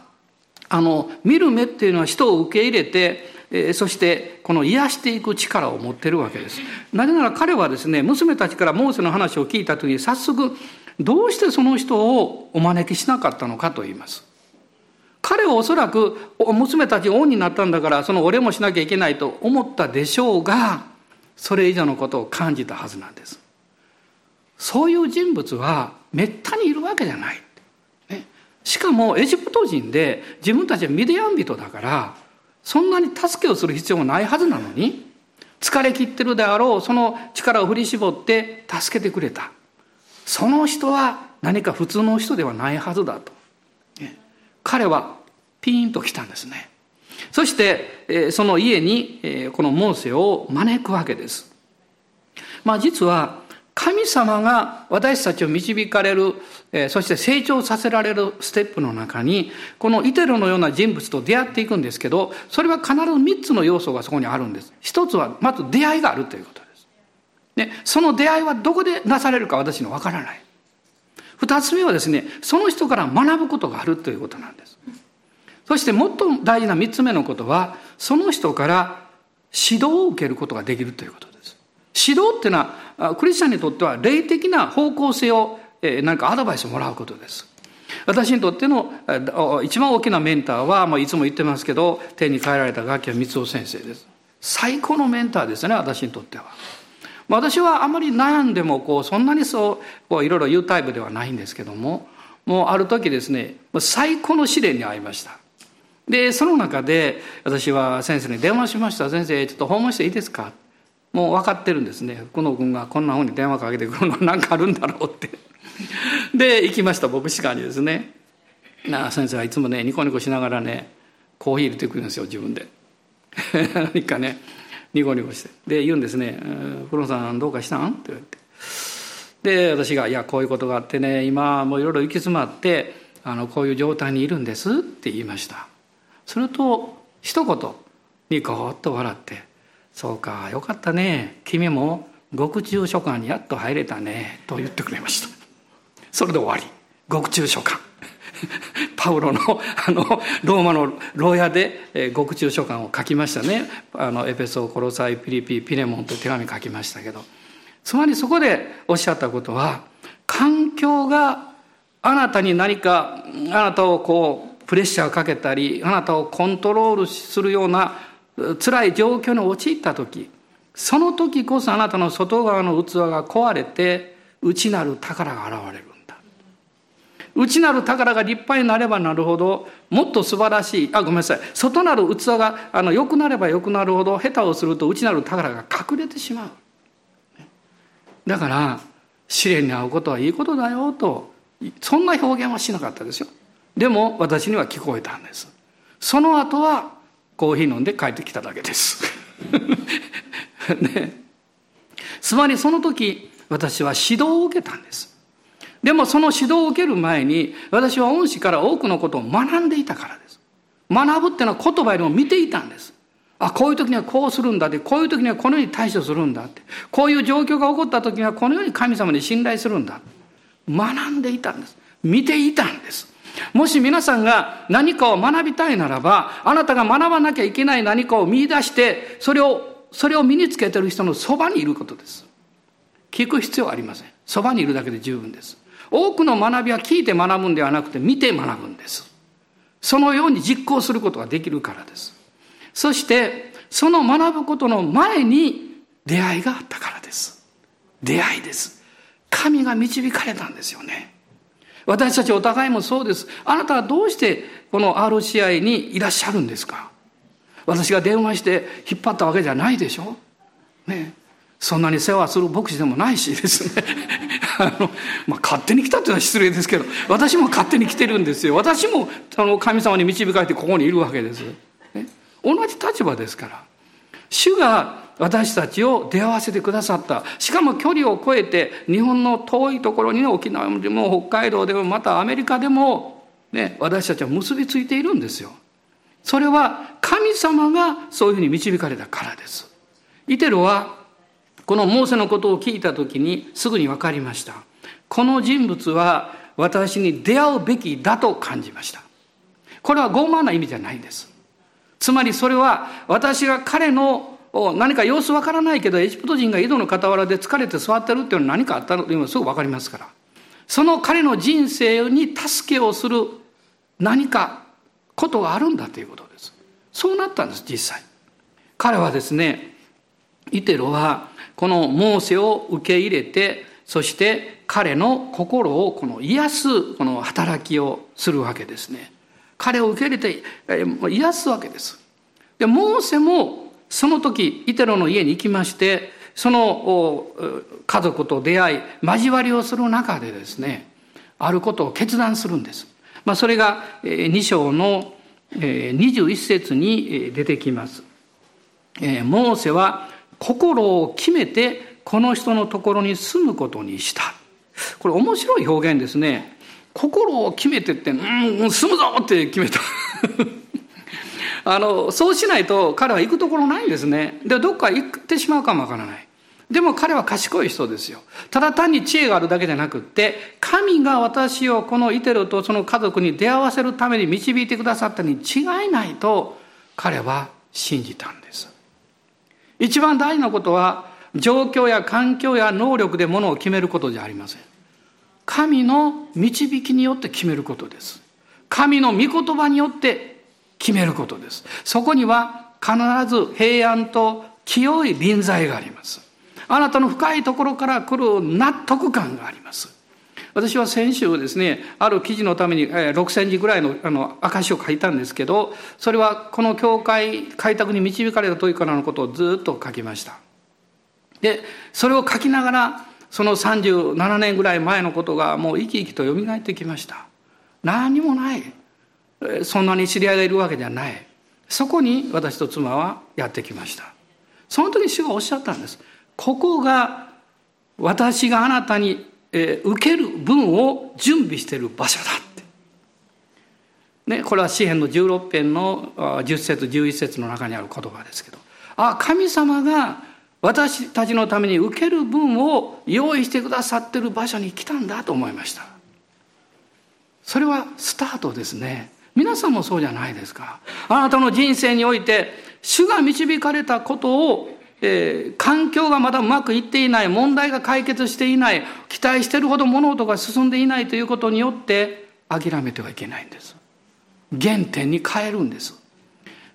あの、見る目っていうのは人を受け入れて、そしてこの癒していく力を持ってるわけです。なぜなら彼はですね、娘たちからモーセの話を聞いた時に早速、どうしてその人をお招きしなかったのかと言います。彼はおそらく娘たちが恩になったんだからそのお礼もしなきゃいけないと思ったでしょうがそれ以上のことを感じたはずなんですそういう人物はめったにいるわけじゃない、しかもエジプト人で自分たちはミディアン人だからそんなに助けをする必要もないはずなのに疲れ切ってるであろうその力を振り絞って助けてくれた。その人は何か普通の人ではないはずだと。彼はピーンと来たんですね。そしてその家にこのモーセを招くわけです。まあ実は神様が私たちを導かれる、そして成長させられるステップの中に、このイテロのような人物と出会っていくんですけど、それは必ず3つの要素がそこにあるんです。一つは、まず出会いがあるということです。で、その出会いはどこでなされるか私にわからない。二つ目はですね、その人から学ぶことがあるということなんです。そして最も大事な三つ目のことは、その人から指導を受けることができるということです。指導っていうのは、クリスチャンにとっては霊的な方向性を、えー、何かアドバイスをもらうことです。私にとっての一番大きなメンターは、まあ、いつも言ってますけど、天に帰られた楽器は三尾先生です。最高のメンターですね、私にとっては。私はあまり悩んでもこうそんなにそうこういろいろ言うタイプではないんですけどももうある時ですね最高の試練に遭いましたでその中で私は先生に電話しました先生ちょっと訪問していいですか？もう分かってるんですね。福野君がこんなふうに電話かけてくるの何 かあるんだろうって。で行きました牧師館にですね。な先生はいつもねニコニコしながらねコーヒー入れてくるんですよ自分で。何かねニコニコして。で言うんですね「プロさんどうかしたん?」って言われて。で私が「いやこういうことがあってね今もういろいろ行き詰まってあのこういう状態にいるんです」って言いました。すると一言ニコッと笑って「そうかよかったね。君も獄中書館にやっと入れたね」と言ってくれました。それで終わり。獄中書館。パウロのあのローマの牢屋で、えー、獄中書簡を書きましたね。あのエペソコロサイピリピピレモンという手紙書きましたけど。つまりそこでおっしゃったことは環境があなたに何かあなたをこうプレッシャーをかけたりあなたをコントロールするような辛い状況に陥った時その時こそあなたの外側の器が壊れて内なる宝が現れるんだ。内なる宝が立派になればなるほどもっと素晴らしいあごめんなさい。外なる器があの良くなれば良くなるほど下手をすると内なる宝が隠れてしまう。だから試練に遭うことはいいことだよとそんな表現はしなかったですよ。でも私には聞こえたんです。その後はコーヒー飲んで帰ってきただけです。ね。つまりその時私は指導を受けたんです。でもその指導を受ける前に私は恩師から多くのことを学んでいたからです。学ぶっていうのは言葉よりも見ていたんです。あこういう時にはこうするんだってこういう時にはこのように対処するんだって。こういう状況が起こった時にはこのように神様に信頼するんだ学んでいたんです。見ていたんです。もし皆さんが何かを学びたいならばあなたが学ばなきゃいけない何かを見出してそれをそれを身につけてる人のそばにいることです。聞く必要はありません。そばにいるだけで十分です。多くの学びは聞いて学ぶんではなくて見て学ぶんです。そのように実行することができるからです。そしてその学ぶことの前に出会いがあったからです。出会いです。神が導かれたんですよね。私たちお互いもそうです。あなたはどうしてこの RCI にいらっしゃるんですか？私が電話して引っ張ったわけじゃないでしょ？ね。そんなに世話する牧師でもないしですね。あの、まあ、勝手に来たっていうのは失礼ですけど私も勝手に来てるんですよ。私もあの神様に導かれてここにいるわけです。ね。同じ立場ですから。主が私たちを出会わせてくださった。しかも距離を超えて日本の遠いところに沖縄でも北海道でもまたアメリカでもね、私たちは結びついているんですよ。それは神様がそういうふうに導かれたからです。イテロはこのモーセのことを聞いた時にすぐに分かりました。この人物は私に出会うべきだと感じました。これは傲慢な意味じゃないんです。つまりそれは私が彼の何か様子わからないけどエジプト人が井戸の傍らで疲れて座ってるっていうのは何かあったの？というのはすぐわかりますから。その彼の人生に助けをする何かことがあるんだということです。そうなったんです実際。彼はですねイテロはこのモーセを受け入れてそして彼の心をこの癒すこの働きをするわけですね。彼を受け入れて癒すわけです。で、モーセもその時、イテロの家に行きまして、その家族と出会い、交わりをする中でですね、あることを決断するんです。まあ、それが2章の21節に出てきます。モーセは心を決めてこの人のところに住むことにした。これ面白い表現ですね。心を決めてって、うん、住むぞって決めた。あの、そうしないと彼は行くところないんですね。で、どっか行ってしまうかもわからない。でも彼は賢い人ですよ。ただ単に知恵があるだけじゃなくって、神が私をこのイテルとその家族に出会わせるために導いてくださったに違いないと彼は信じたんです。一番大事なことは、状況や環境や能力でものを決めることじゃありません。神の導きによって決めることです。神の御言葉によって決めることです。そこには必ず平安と清い臨在があります。あなたの深いところから来る納得感があります。私は先週ですね、ある記事のために6センチぐらいのあの証を書いたんですけど、それはこの教会開拓に導かれた時からのことをずっと書きました。で、それを書きながら、その37年ぐらい前のことがもう生き生きと蘇ってきました何もないそんなに知り合いがいるわけじゃない。そこに私と妻はやってきました。その時主がおっしゃったんです。ここが私があなたに受ける分を準備している場所だって。ね、これは詩篇の16編の10節11節の中にある言葉ですけど。あ神様が私たちのために受ける分を用意してくださってる場所に来たんだと思いました。それはスタートですね。皆さんもそうじゃないですか。あなたの人生において主が導かれたことを、えー、環境がまだうまくいっていない問題が解決していない期待してるほど物事が進んでいないということによって諦めてはいけないんです。原点に変えるんです。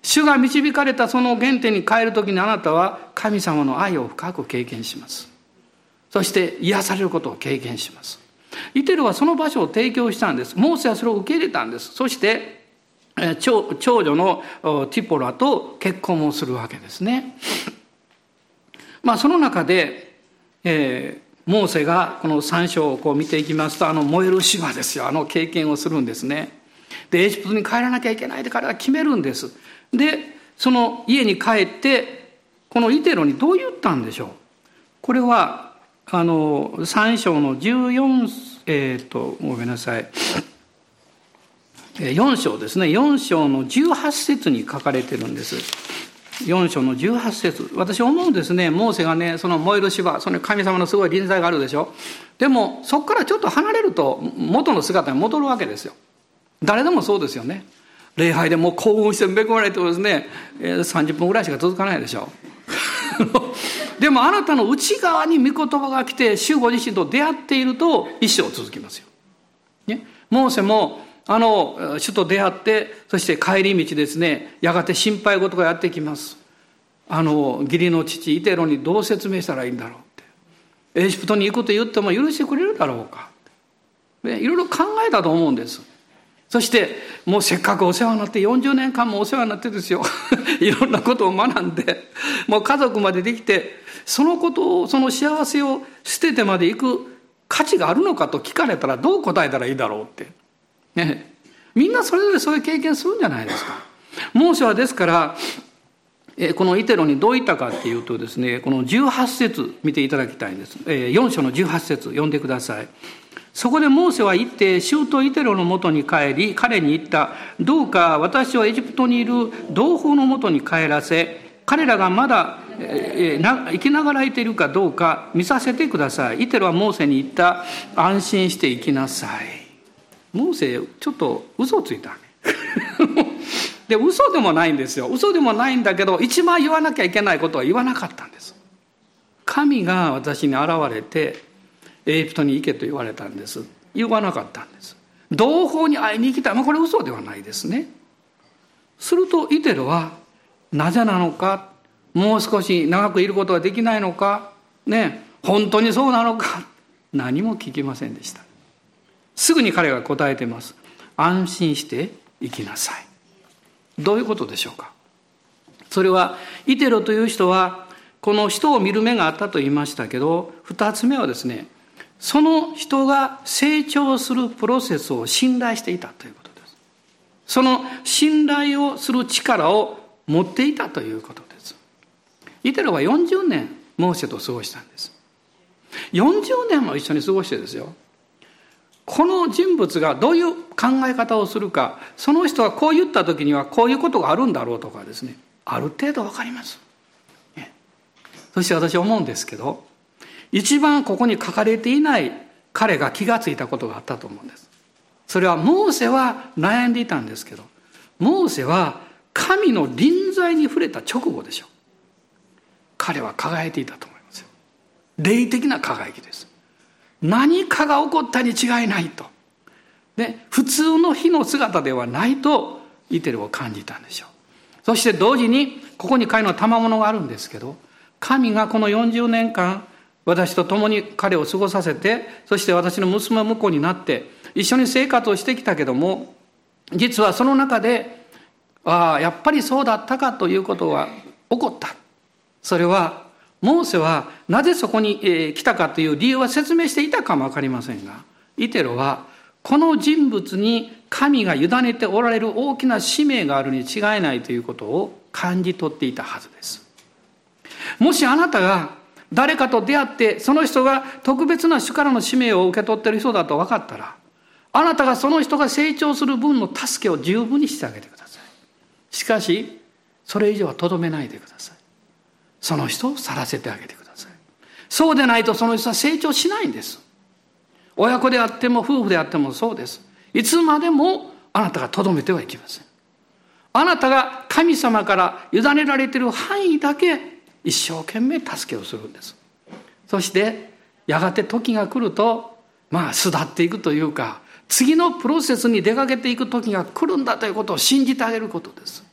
主が導かれたその原点に変える時にあなたは神様の愛を深く経験します。そして癒されることを経験します。イテルはその場所を提供したんです。モーセはそれを受け入れたんです。そして長女のティポラと結婚をするわけですね。まあその中で、えー、モーセがこの3章をこう見ていきますとあの燃える島ですよ。あの経験をするんですね。でエジプトに帰らなきゃいけないで彼は決めるんです。でその家に帰ってこのイテロにどう言ったんでしょう。これはあの3章の14えっ、ー、とごめんなさい。4章ですね。4章の18節に書かれてるんです。4章の18節。私思うんですね。モーセがねその燃える芝その神様のすごい臨在があるでしょ。でもそこからちょっと離れると元の姿に戻るわけですよ。誰でもそうですよね。礼拝でもう興奮して恵まれてもですね。30分ぐらいしか続かないでしょ。でもあなたの内側に御言葉が来て主ご自身と出会っていると一生続きますよ。ね、モーセもあの主と出会ってそして帰り道ですねやがて心配事がやってきます。あの義理の父イテロにどう説明したらいいんだろうってエジプトに行くと言っても許してくれるだろうかいろいろ考えたと思うんです。そしてもうせっかくお世話になって40年間もお世話になってですよ いろんなことを学んでもう家族までできてそのことをその幸せを捨ててまでいく価値があるのかと聞かれたらどう答えたらいいだろうって。ね。みんなそれぞれそういう経験するんじゃないですか。モーセはですからこのイテロにどういったかっていうとですねこの18節見ていただきたいんです4章の18節読んでくださいそこでモーセは行ってシュートイテロのもとに帰り彼に言ったどうか私をエジプトにいる同胞のもとに帰らせ彼らがまだえー生きながらいているかどうか見させてください。イテロはモーセに言った。安心して生きなさい。モーセちょっと嘘ついたね。で嘘でもないんですよ。嘘でもないんだけど一番言わなきゃいけないことは言わなかったんです。神が私に現れてエジプトに行けと言われたんです。言わなかったんです。同胞に会いに行きたい、まあ、これ嘘ではないですね。するとイテロはなぜなのかもう少し長くいることができないのかね本当にそうなのか何も聞きませんでした。すぐに彼が答えてます。安心して生きなさい。どういうことでしょうか。それはイテロという人はこの人を見る目があったと言いましたけど二つ目はですねその人が成長するプロセスを信頼していたということです。その信頼をする力を持っていたということです。イテロは40年モーセと過ごしたんです。40年も一緒に過ごしてですよ。この人物がどういう考え方をするか、その人がこう言った時にはこういうことがあるんだろうとかですね、ある程度わかります。そして私思うんですけど、一番ここに書かれていない彼が気がついたことがあったと思うんです。それはモーセは悩んでいたんですけど、モーセは神の臨在に触れた直後でしょう。彼は輝いていたと思いますよ。霊的な輝きです。何かが起こったに違いないと。で、普通の日の姿ではないと、イテルを感じたんでしょう。そして同時に、ここに書いの賜物があるんですけど、神がこの40年間、私と共に彼を過ごさせて、そして私の娘婿になって、一緒に生活をしてきたけども、実はその中で、ああ、やっぱりそうだったかということが起こった。それは、モーセはなぜそこに来たかという理由は説明していたかもわかりませんが、イテロは、この人物に神が委ねておられる大きな使命があるに違いないということを感じ取っていたはずです。もしあなたが誰かと出会ってその人が特別な主からの使命を受け取っている人だと分かったらあなたがその人が成長する分の助けを十分にしてあげてください。しかしそれ以上はとどめないでください。その人を去らせてあげてください。そうでないとその人は成長しないんです。親子であっても夫婦であってもそうです。いつまでもあなたがとどめてはいけません。あなたが神様から委ねられている範囲だけ一生懸命助けをするんですそしてやがて時が来るとまあ巣立っていくというか次のプロセスに出かけていく時が来るんだということを信じてあげることです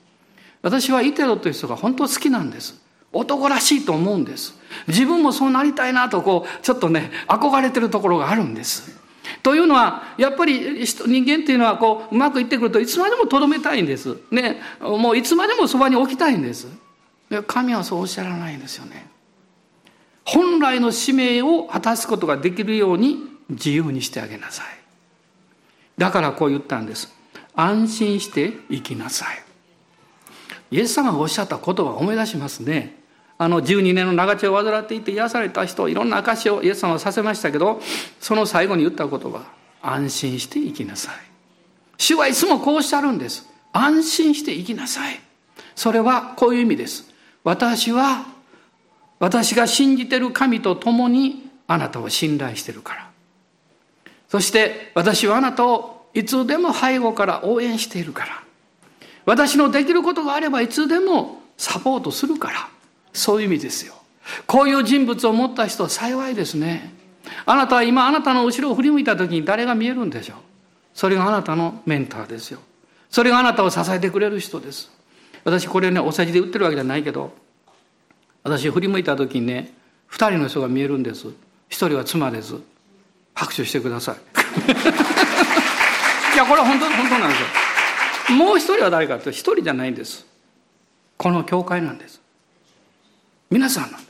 私はイテロという人が本当好きなんです男らしいと思うんです。自分もそうなりたいなとこう、ちょっとね、憧れてるところがあるんです。というのは、やっぱり人間っていうのはこう、うまくいってくるといつまでもとどめたいんです。ね、もういつまでもそばに置きたいんです。神はそうおっしゃらないんですよね。本来の使命を果たすことができるように自由にしてあげなさい。だからこう言ったんです。安心して生きなさい。イエス様がおっしゃった言葉を思い出しますね。あの12年の長血を患っていて癒された人いろんな証をイエス様はさせましたけどその最後に言った言葉安心して生きなさい主はいつもこうおっしゃるんです安心して生きなさいそれはこういう意味です私は私が信じてる神と共にあなたを信頼してるから。そして私はあなたをいつでも背後から応援しているから。私のできることがあればいつでもサポートするから。そういう意味ですよ。こういう人物を持った人は幸いですね。あなたは今あなたの後ろを振り向いた時に誰が見えるんでしょう。それがあなたのメンターですよ。それがあなたを支えてくれる人です。私これねお世辞で売ってるわけじゃないけど私振り向いた時にね二人の人が見えるんです。一人は妻です。拍手してください。いやこれは本当本当なんですよ。もう一人は誰かって一人じゃないんです。この教会なんです。皆さんなん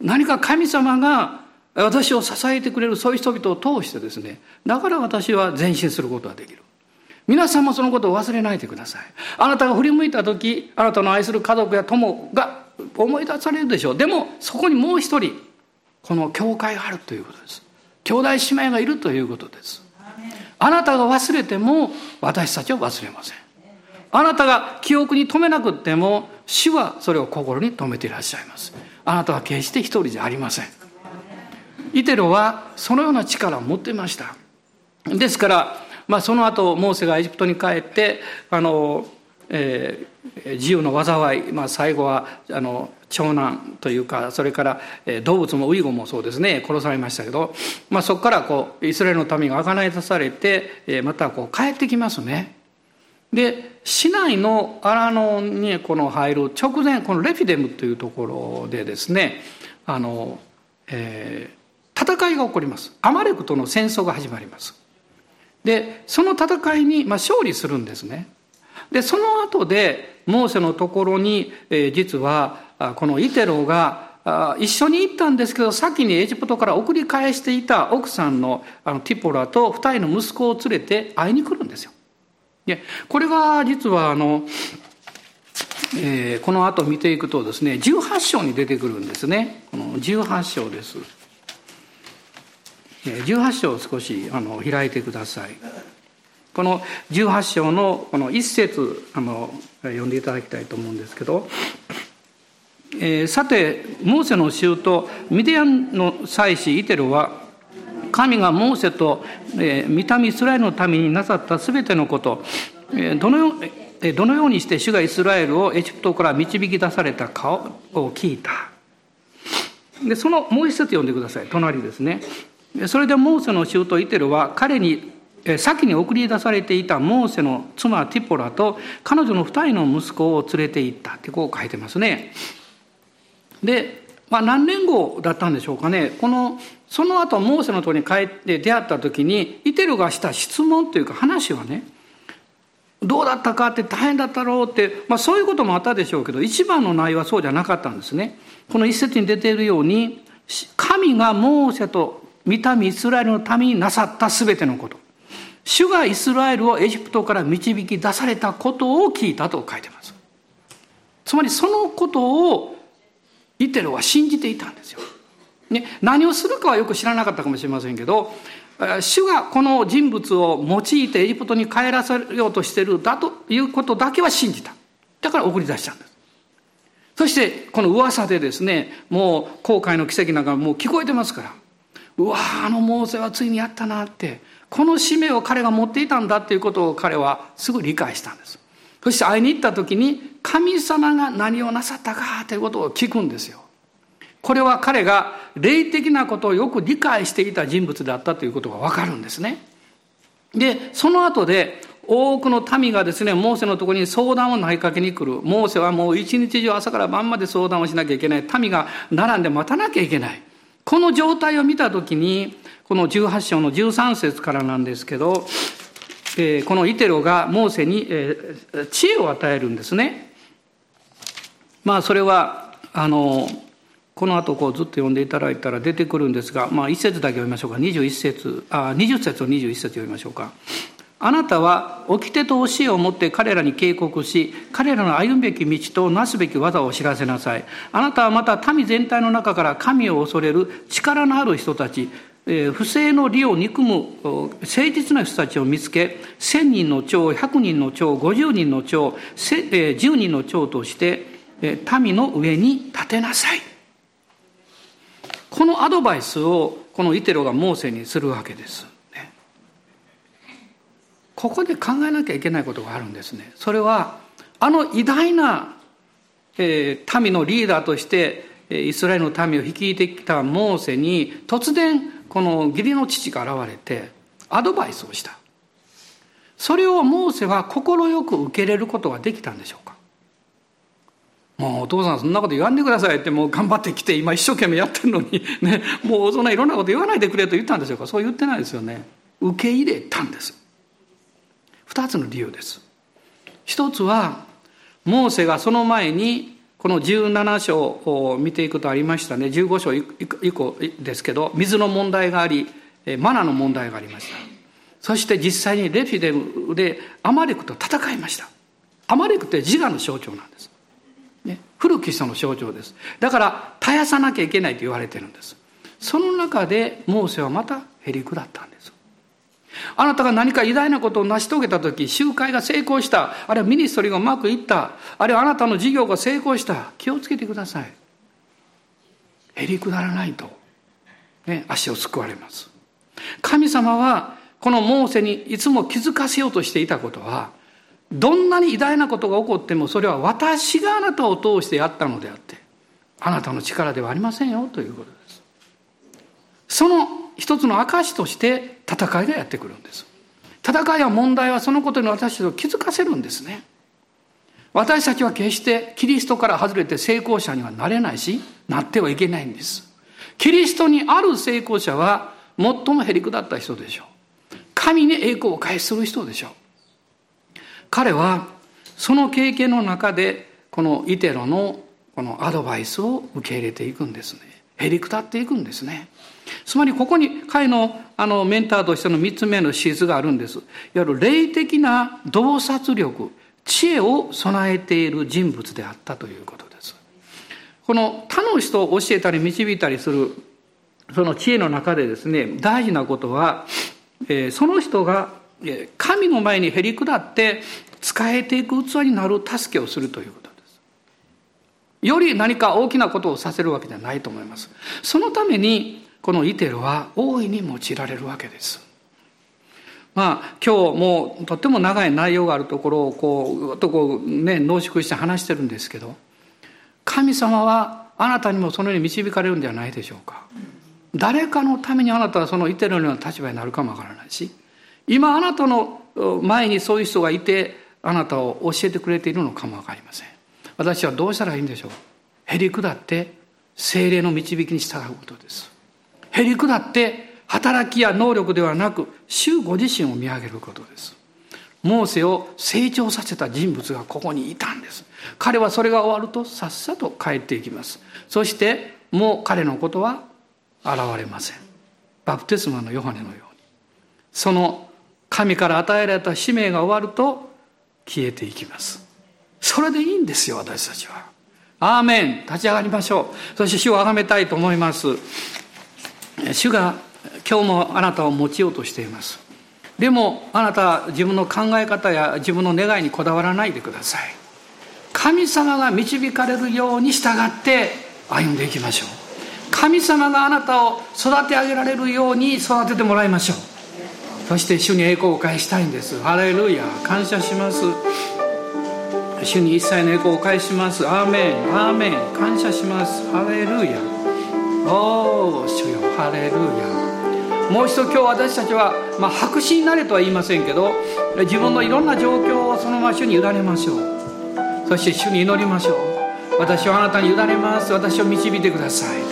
何か神様が私を支えてくれるそういう人々を通してですねだから私は前進することができる。皆さんもそのことを忘れないでください。あなたが振り向いた時あなたの愛する家族や友が思い出されるでしょう。でもそこにもう一人この教会があるということです。兄弟姉妹がいるということです。あなたが忘れても私たちは忘れません。あなたが記憶に留めなくっても主はそれを心に留めていらっしゃいます。あなたは決して一人じゃありません。イテロはそのような力を持っていました。ですから、まあ、その後モーセがエジプトに帰ってあの、えー、自由の災い、まあ、最後はあの長男というかそれから動物もウイゴもそうですね殺されましたけど、まあ、そこからこうイスラエルの民が贖い出されてまたこう帰ってきますね。で市内の荒野にこの入る直前このレフィデムというところでですねあの、えー、戦いが起こります。アマレクとの戦争が始まります。でその戦いに、まあ、勝利するんですね。でその後でモーセのところに、えー、実はこのイテロがあ一緒に行ったんですけど先にエジプトから送り返していた奥さんのあのティポラと二人の息子を連れて会いに来るんですよ。でこれが実はあの、えー、この後見ていくとですね18章に出てくるんですね。この18章です。18章を少しあの開いてくださいこの18章のこの一節あの読んでいただきたいと思うんですけど、えー、さてモーセの衆とミディアンの祭司イテルは神がモーセと、えー、見た目イスラエルのためになさったすべてのこと、え、どのようどのようにして主がイスラエルをエジプトから導き出されたかを聞いた。で、そのもう一節読んでください。隣ですね。それでモーセの衆とイテルは彼に先に送り出されていたモーセの妻ティポラと彼女の二人の息子を連れて行ったってこう書いてますね。で、まあ、何年後だったんでしょうかね。このその後モーセのとこに帰って出会った時にイテルがした質問というか話はねどうだったかって大変だったろうって、まあ、そういうこともあったでしょうけど一番の内容はそうじゃなかったんですね。この一節に出ているように神がモーセと見た目イスラエルのためになさった全てのこと主がイスラエルをエジプトから導き出されたことを聞いたと書いてます。つまりそのことをイテルは信じていたんですよ。ね、何をするかはよく知らなかったかもしれませんけど主がこの人物を用いてエジプトに帰らせようとしてるだということだけは信じただから送り出したんですそしてこの噂でですねもう航海の奇跡なんかもう聞こえてますからうわあのモーセはついにやったなってこの使命を彼が持っていたんだっていうことを彼はすぐ理解したんですそして会いに行った時に神様が何をなさったかということを聞くんですよこれは彼が霊的なことをよく理解していた人物だったということがわかるんですね。で、その後で、多くの民がですね、モーセのところに相談を投げかけに来る。モーセはもう一日中朝から晩まで相談をしなきゃいけない。民が並んで待たなきゃいけない。この状態を見たときに、この18章の13節からなんですけど、えー、このイテロがモーセに、えー、知恵を与えるんですね。まあそれは、あの、この後こうずっと読んでいただいたら出てくるんですが、まあ1節だけ読みましょうか。21節、あ、20節を21節読みましょうか。あなたは掟と教えを持って彼らに警告し、彼らの歩むべき道となすべき技を知らせなさい。あなたはまた民全体の中から神を恐れる力のある人たち、不正の利を憎む誠実な人たちを見つけ、1000人の長、100人の長、50人の長、10人の長として、民の上に立てなさい。このアドバイスをこのイテロがモーセにするわけです。ここで考えなきゃいけないことがあるんですね。それは、あの偉大な、えー、民のリーダーとして、イスラエルの民を率いてきたモーセに、突然、この義理の父が現れて、アドバイスをした。それをモーセは快く受け入れることができたんでしょうかもうお父さんそんなこと言わんでくださいってもう頑張ってきて今一生懸命やってるのにねもうそんないろんなこと言わないでくれと言ったんでしょうかそう言ってないですよね受け入れたんです二つの理由です。一つは、モーセがその前に、この17章を見ていくとありましたね。15章以降ですけど、水の問題があり、マナの問題がありました。そして実際にレフィデムでアマレクと戦いました。アマレクって自我の象徴なんです。ね、古き人の象徴です。だから絶やさなきゃいけないと言われてるんです。その中でモーセはまたへりくだったんです。あなたが何か偉大なことを成し遂げた時、集会が成功した、あるいはミニストリーがうまくいった、あるいはあなたの事業が成功した、気をつけてください。へりくだらないと、ね、足をすくわれます。神様は、このモーセにいつも気づかせようとしていたことは、どんなに偉大なことが起こっても、それは私があなたを通してやったのであって、あなたの力ではありませんよということです。その一つの証として戦いがやってくるんです。戦いや問題はそのことに私たちを気づかせるんですね。私たちは決してキリストから外れて成功者にはなれないしなってはいけないんです。キリストにある成功者は最もへりくだった人でしょう。神に栄光を返する人でしょう。彼はその経験の中でこのイテロのこのアドバイスを受け入れていくんですね。へりくだっていくんですね。つまりここに彼のあのメンターとしての3つ目の資質があるんです。いわゆる霊的な洞察力、知恵を備えている人物であったということです。この他の人を教えたり導いたりするその知恵の中でですね、大事なことは、えー、その人が神の前にへり下って使えていく器になる助けをするということです。より何か大きなことをさせるわけではないと思います。そのためにこのイテルは大いに用いられるわけです。まあ今日もうとっても長い内容があるところをこうとこうね濃縮して話してるんですけど神様はあなたにもそのように導かれるんではないでしょうか。誰かのためにあなたはそのイテルのような立場になるかもわからないし今あなたの前にそういう人がいてあなたを教えてくれているのかもわかりません。私はどうしたらいいんでしょうへり下って精霊の導きに従うことです。へり下って働きや能力ではなく主ご自身を見上げることです。モーセを成長させた人物がここにいたんです。彼はそれが終わるとさっさと帰っていきます。そしてもう彼のことは現れません。バプテスマのヨハネのように。その神から与えられた使命が終わると消えていきます。それでいいんですよ私たちは。アーメン。立ち上がりましょう。そして主を崇めたいと思います。主が今日もあなたを持ちようとしています。でもあなたは自分の考え方や自分の願いにこだわらないでください。神様が導かれるように従って歩んでいきましょう。神様があなたを育て上げられるように育ててもらいましょう。そして主に栄光を返したいんです。ハレルヤ感謝します。主に一切の栄光を返します。アーメン。アーメン。感謝します。ハレルヤおお主よハレルヤ。もう一度今日私たちはまあ、白紙になれとは言いませんけど自分のいろんな状況をそのまま主に委ねましょう。そして主に祈りましょう。私はあなたに委ねます。私を導いてください。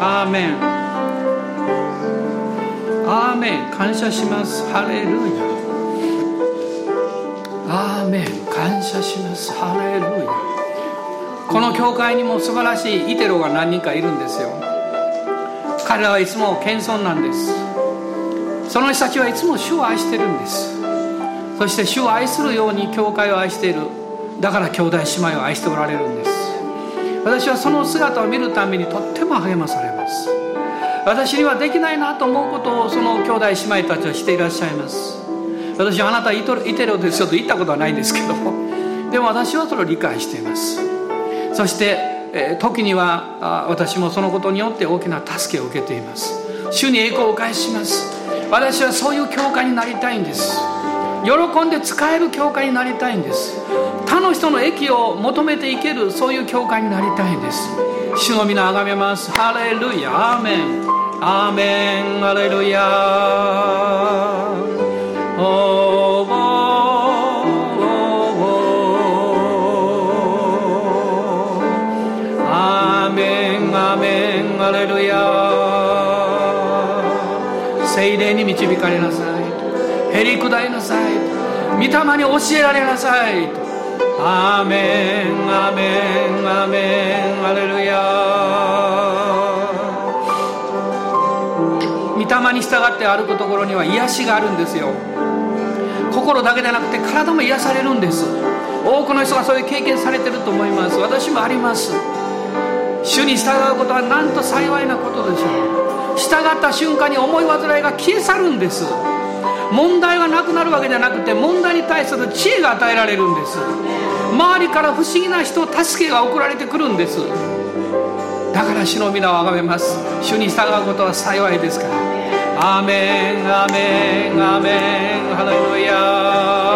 アーメン。アーメン。感謝します。ハレルヤ。アーメン。感謝します。ハレルヤ。この教会にも素晴らしいイテロが何人かいるんですよ。彼らはいつも謙遜なんです。その人たちはいつも主を愛してるんです。そして主を愛するように教会を愛している。だから兄弟姉妹を愛しておられるんです。私はその姿を見るためにとっても励まされます。私にはできないなと思うことをその兄弟姉妹たちはしていらっしゃいます。私はあなたイテロですよと言ったことはないんですけどでも私はそれを理解しています。そして、え時には私もそのことによって大きな助けを受けています。主に栄光をお返しします。私はそういう教会になりたいんです。喜んで使える教会になりたいんです。他の人の益を求めていけるそういう教会になりたいんです。主の皆あがめます。ハレルヤアーメン。アーメン。ハレルヤレルヤ精霊に導かれなさい。へりくだりなさい。御霊に教えられなさい。アーメンアーメンアーメン。アレルヤ御霊に従って歩くところには癒しがあるんですよ。心だけでなくて体も癒されるんです。多くの人がそういう経験されてると思います。私もあります。主に従うことはなんと幸いなことでしょう。従った瞬間に思い煩いが消え去るんです。問題がなくなるわけじゃなくて問題に対する知恵が与えられるんです。周りから不思議な人助けが送られてくるんです。だから主の皆をあがめます。主に従うことは幸いですから。アーメンアーメンアーメン。ハレルヤ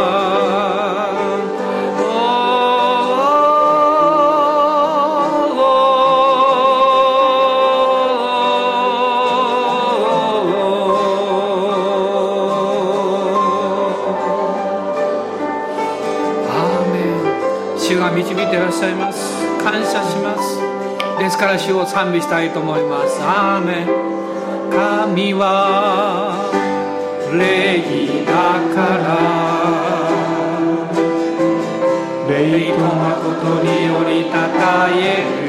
します。感謝します。ですから主を賛美したいと思います。アーメン。神は霊だから。霊と誠によりたたえる。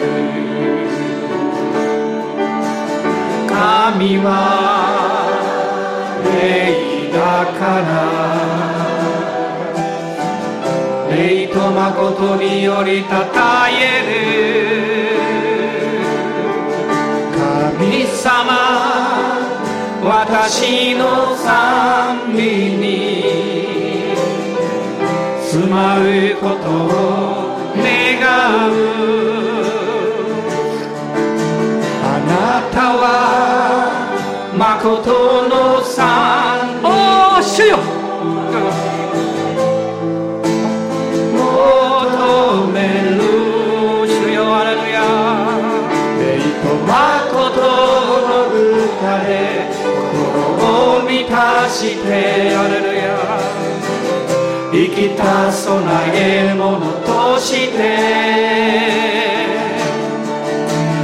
神は霊だから。霊と誠によりたたえる。神様私の賛美に住まうことを願う。あなたは誠のしてアレルヤ。生きた備え物として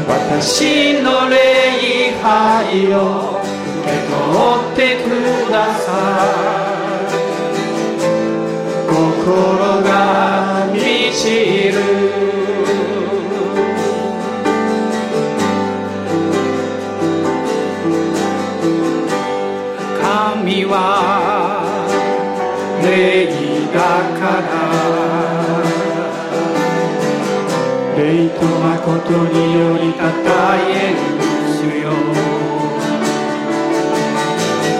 私の礼拝を受け取ってください。心が満ちる。と誠によりたたえる主よ。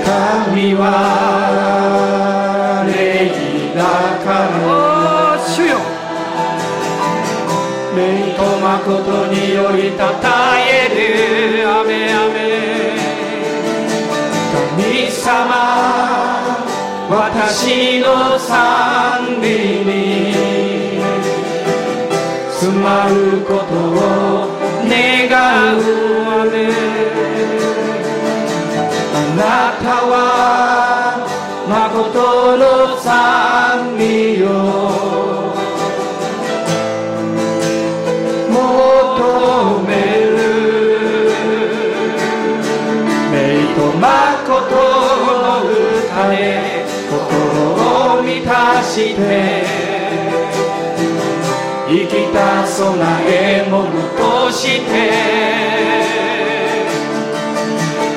神は霊だから主よ。霊と誠によりたたえる。神様私の賛美に。住まうことを願うあなたは誠の賛美よ求める。名と誠の歌で心を満たして。生きた備え物として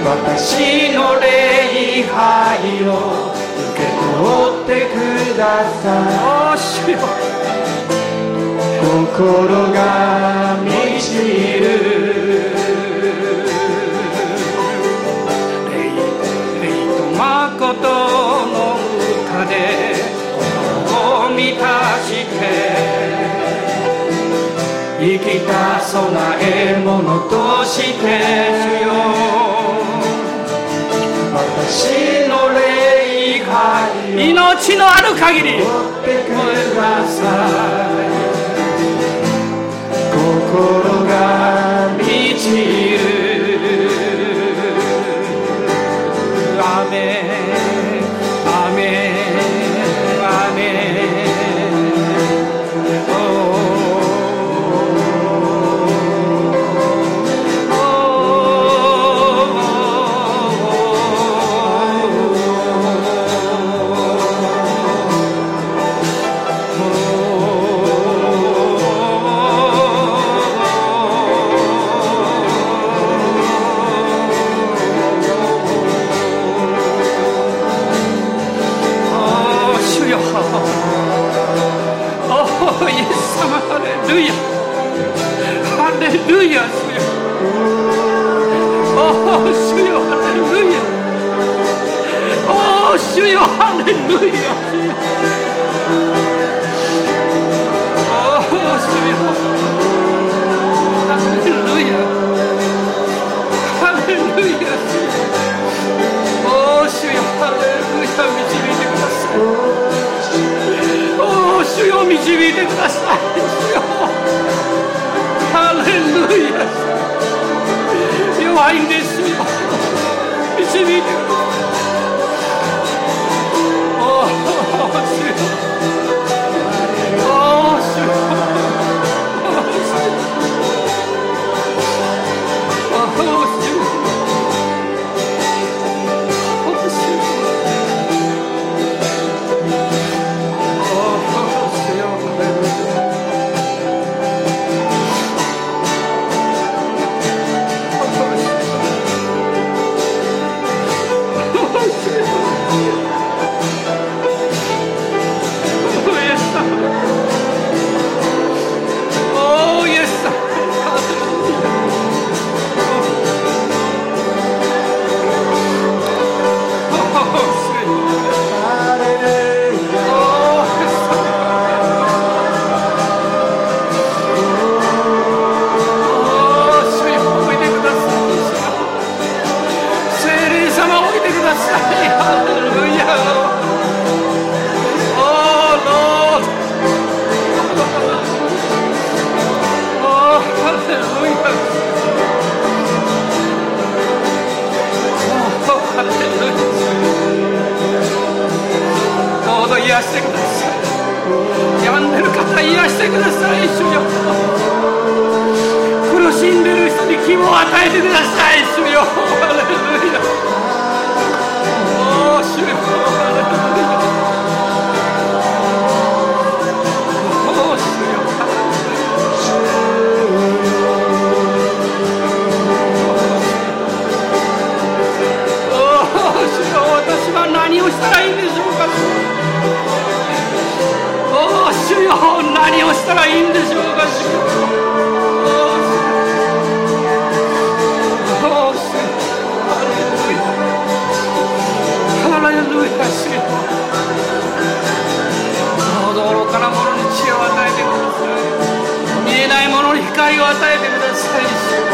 私の礼拝を受け取ってください。心が満ちる生きた備え物として主よ。私の礼拝命のある限り。をってください。心が満ちるルヤ主よお主よハレルヤお主よハレルヤお主よハレルヤハレルヤお主よハレルヤ導いてくださいお主よ導いてくださいハレルヤ弱いんですよ導いてくださてください主よ。苦しんでる人に希望を与えてください主よ。ハレルヤおおー主よ。ハレルヤおー主よ。私は何をしたらいいんでしょうか何をしたらいいんでしょうか主よおー主よハレルヤハレルヤ主よどうぞ愚かな者に知恵を与えてください見えない者に光を与えてください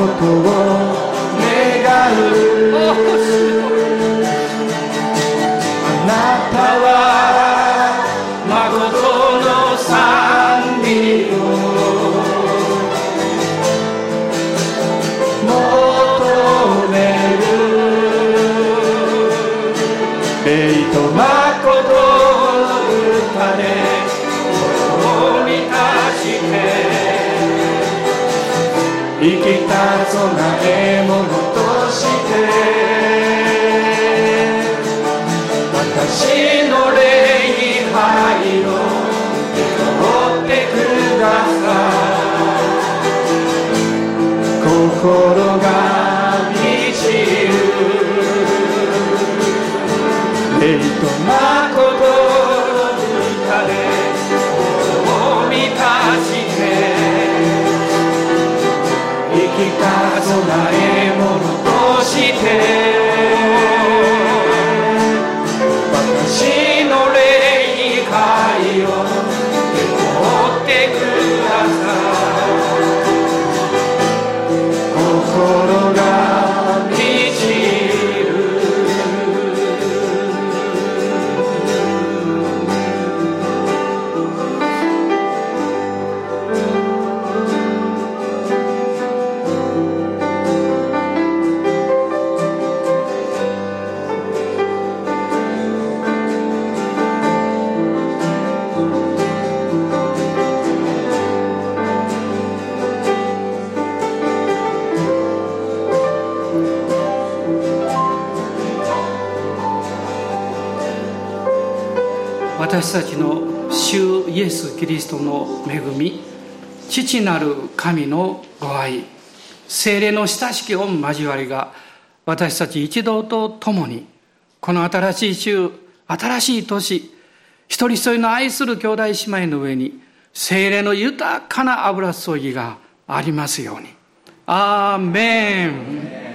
ことを願うあなたは誠の賛美を求める霊と誠生きた備え物として。私の礼拝を受け取ってください。心が満ちる。霊とキリストの恵み父なる神のご愛精霊の親しき御交わりが私たち一同と共にこの新しい週新しい年一人一人の愛する兄弟姉妹の上に精霊の豊かな油注ぎがありますように。アーメン。